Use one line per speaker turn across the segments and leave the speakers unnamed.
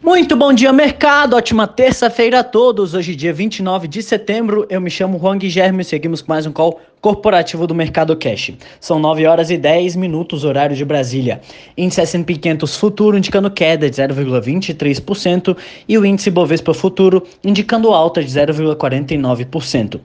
Muito bom dia, mercado. Ótima terça-feira a todos. Hoje, dia 29 de setembro, eu me chamo Juan Guilherme e seguimos com mais um call corporativo do Mercado Cash. São 9 horas e 10 minutos, horário de Brasília. Índice S&P 500 futuro indicando queda de 0,23% e o índice Bovespa futuro indicando alta de 0,49%.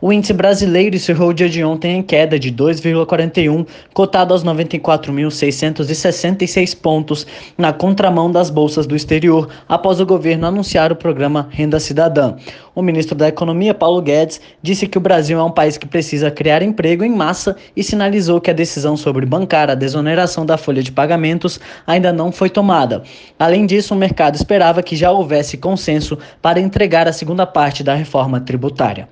O índice brasileiro encerrou o dia de ontem em queda de 2,41, cotado aos 94.666 pontos, na contramão das bolsas do exterior, após o governo anunciar o programa Renda Cidadã. O ministro da Economia, Paulo Guedes, disse que o Brasil é um país que precisa criar emprego em massa e sinalizou que a decisão sobre bancar a desoneração da folha de pagamentos ainda não foi tomada. Além disso, o mercado esperava que já houvesse consenso para entregar a segunda parte da reforma tributária.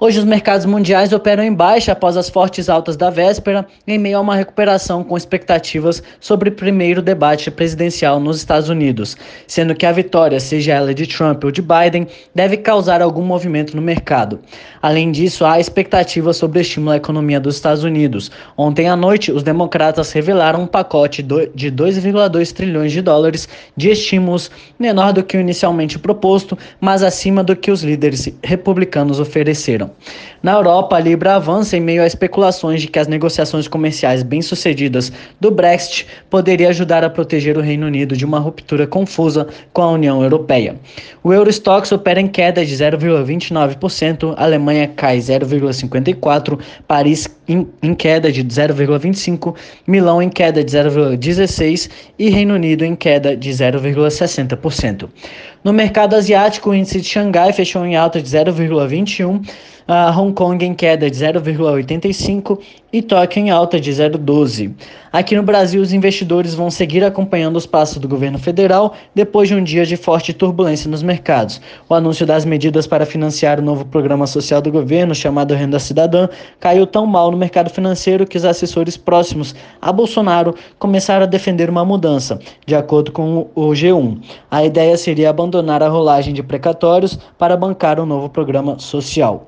Hoje os mercados mundiais operam em baixa após as fortes altas da véspera, em meio a uma recuperação com expectativas sobre o primeiro debate presidencial nos Estados Unidos, sendo que a vitória, seja ela de Trump ou de Biden, deve causar algum movimento no mercado. Além disso, há expectativas sobre o estímulo à economia dos Estados Unidos. Ontem à noite, os democratas revelaram um pacote de 2,2 trilhões de dólares de estímulos, menor do que o inicialmente proposto, mas acima do que os líderes republicanos ofereceram. Na Europa, a Libra avança em meio a especulações de que as negociações comerciais bem-sucedidas do Brexit poderia ajudar a proteger o Reino Unido de uma ruptura confusa com a União Europeia. O Eurostox opera em queda de 0,29%, Alemanha cai 0,54%, Paris em queda de 0,25%, Milão em queda de 0,16% e Reino Unido em queda de 0,60%. No mercado asiático, o índice de Xangai fechou em alta de 0,21%, uh, Hong Kong em queda de 0,85% e Tóquio em alta de 0,12%. Aqui no Brasil, os investidores vão seguir acompanhando os passos do governo federal depois de um dia de forte turbulência nos mercados. O anúncio das medidas para financiar o novo programa social do governo, chamado Renda Cidadã, caiu tão mal no mercado financeiro que os assessores próximos a Bolsonaro começaram a defender uma mudança, de acordo com o G1. A ideia seria abandonar a rolagem de precatórios para bancar um novo programa social.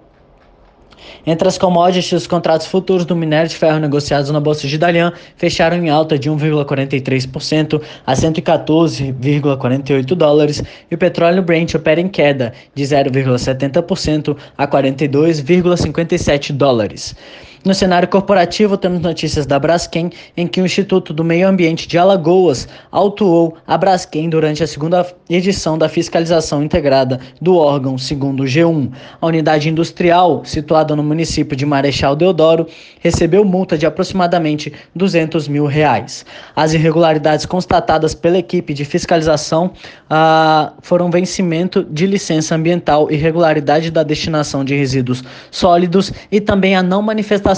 Entre as commodities, os contratos futuros do minério de ferro negociados na Bolsa de Dalian fecharam em alta de 1,43% a 114,48 dólares e o petróleo Brent opera em queda de 0,70% a 42,57 dólares. No cenário corporativo, temos notícias da Braskem, em que o Instituto do Meio Ambiente de Alagoas autuou a Braskem durante a segunda edição da fiscalização integrada do órgão, segundo o G1. A unidade industrial, situada no município de Marechal Deodoro, recebeu multa de aproximadamente 200 mil reais. As irregularidades constatadas pela equipe de fiscalização ah, foram vencimento de licença ambiental, irregularidade da destinação de resíduos sólidos e também a não manifestação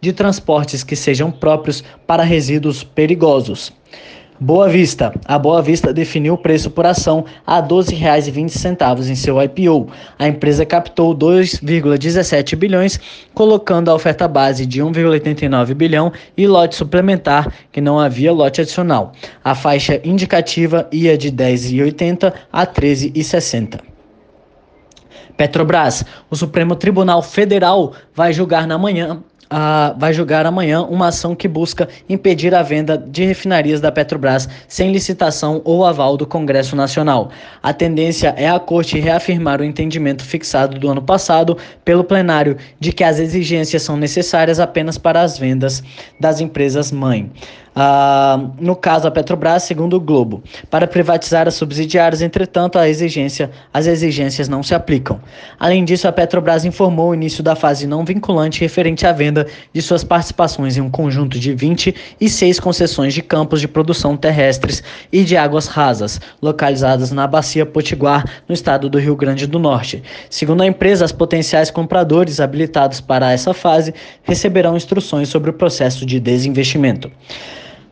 de transportes que sejam próprios para resíduos perigosos. Boa Vista. A Boa Vista definiu o preço por ação a R$ 12,20 em seu IPO. A empresa captou 2,17 bilhões, colocando a oferta base de 1,89 bilhão e lote suplementar, que não havia lote adicional. A faixa indicativa ia de 10,80 a 13,60. Petrobras. O Supremo Tribunal Federal vai julgar na manhã Uh, vai julgar amanhã uma ação que busca impedir a venda de refinarias da Petrobras sem licitação ou aval do Congresso Nacional. A tendência é a Corte reafirmar o entendimento fixado do ano passado pelo plenário de que as exigências são necessárias apenas para as vendas das empresas mãe. Uh, no caso, a Petrobras, segundo o Globo. Para privatizar as subsidiárias, entretanto, a exigência, as exigências não se aplicam. Além disso, a Petrobras informou o início da fase não vinculante referente à venda de suas participações em um conjunto de 26 concessões de campos de produção terrestres e de águas rasas, localizadas na Bacia Potiguar, no estado do Rio Grande do Norte. Segundo a empresa, os potenciais compradores habilitados para essa fase receberão instruções sobre o processo de desinvestimento.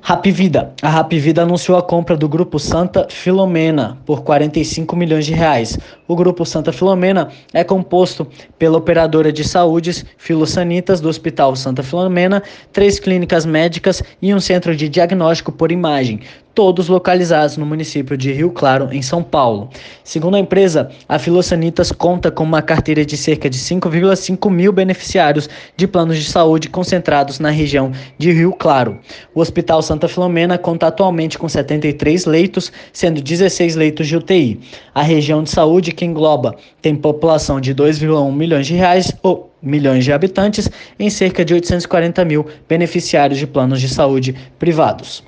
Rapvida. A Rapvida anunciou a compra do grupo Santa Filomena por 45 milhões de reais. O grupo Santa Filomena é composto pela operadora de saúde Filosanitas do Hospital Santa Filomena, três clínicas médicas e um centro de diagnóstico por imagem, todos localizados no município de Rio Claro, em São Paulo. Segundo a empresa, a Filosanitas conta com uma carteira de cerca de 5,5 mil beneficiários de planos de saúde concentrados na região de Rio Claro. O Hospital Santa Filomena conta atualmente com 73 leitos, sendo 16 leitos de UTI. A região de saúde que engloba tem população de 2,1 milhões de reais ou milhões de habitantes em cerca de 840 mil beneficiários de planos de saúde privados.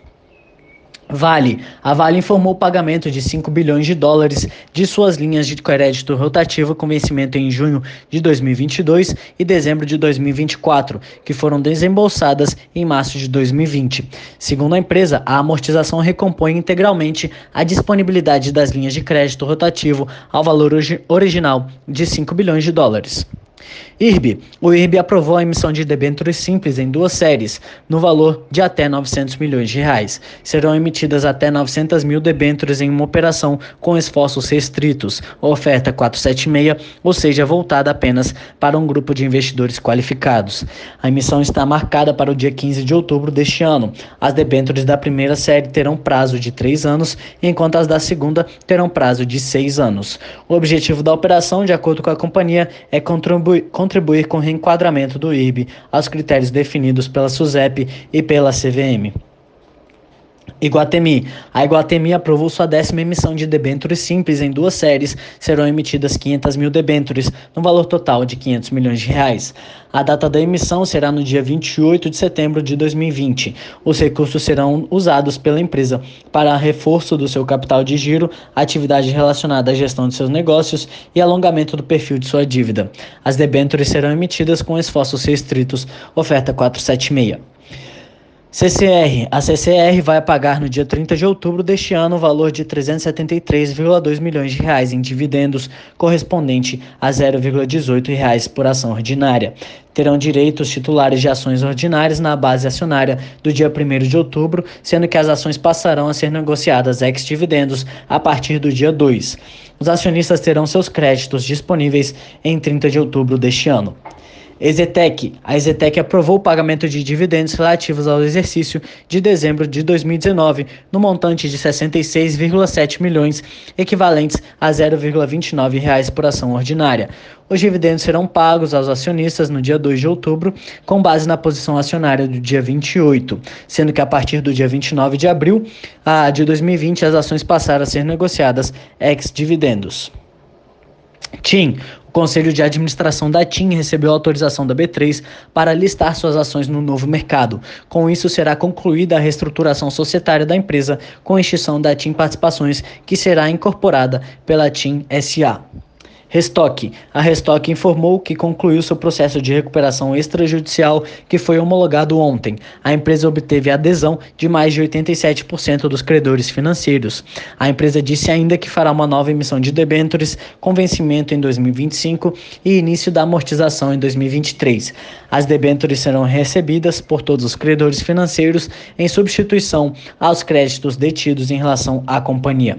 Vale. A Vale informou o pagamento de 5 bilhões de dólares de suas linhas de crédito rotativo com vencimento em junho de 2022 e dezembro de 2024, que foram desembolsadas em março de 2020. Segundo a empresa, a amortização recompõe integralmente a disponibilidade das linhas de crédito rotativo ao valor original de 5 bilhões de dólares. IRB. O IRB aprovou a emissão de debêntures simples em duas séries, no valor de até 900 milhões de reais. Serão emitidas até 900 mil debêntures em uma operação com esforços restritos, oferta 476, ou seja, voltada apenas para um grupo de investidores qualificados. A emissão está marcada para o dia 15 de outubro deste ano. As debêntures da primeira série terão prazo de três anos, enquanto as da segunda terão prazo de seis anos. O objetivo da operação, de acordo com a companhia, é contribuir contribuir com o reenquadramento do IRB aos critérios definidos pela SUSEP e pela CVM. Iguatemi. A Iguatemi aprovou sua décima emissão de debêntures simples em duas séries. Serão emitidas 500 mil debêntures, no valor total de 500 milhões de reais. A data da emissão será no dia 28 de setembro de 2020. Os recursos serão usados pela empresa para reforço do seu capital de giro, atividade relacionada à gestão de seus negócios e alongamento do perfil de sua dívida. As debêntures serão emitidas com esforços restritos. Oferta 476. CCR. A CCR vai pagar no dia 30 de outubro deste ano o valor de 373,2 milhões de reais em dividendos, correspondente a 0,18 reais por ação ordinária. Terão direito os titulares de ações ordinárias na base acionária do dia 1 de outubro, sendo que as ações passarão a ser negociadas ex-dividendos a partir do dia 2. Os acionistas terão seus créditos disponíveis em 30 de outubro deste ano. Exetec. A Exetec aprovou o pagamento de dividendos relativos ao exercício de dezembro de 2019, no montante de 66,7 milhões, equivalentes a 0,29 reais por ação ordinária. Os dividendos serão pagos aos acionistas no dia 2 de outubro, com base na posição acionária do dia 28, sendo que a partir do dia 29 de abril de 2020 as ações passaram a ser negociadas ex-dividendos. TIM, Conselho de Administração da TIM recebeu autorização da B3 para listar suas ações no novo mercado. Com isso, será concluída a reestruturação societária da empresa com extinção da TIM Participações, que será incorporada pela TIM SA. Restock. A Restock informou que concluiu seu processo de recuperação extrajudicial que foi homologado ontem. A empresa obteve adesão de mais de 87% dos credores financeiros. A empresa disse ainda que fará uma nova emissão de debêntures com vencimento em 2025 e início da amortização em 2023. As debêntures serão recebidas por todos os credores financeiros em substituição aos créditos detidos em relação à companhia.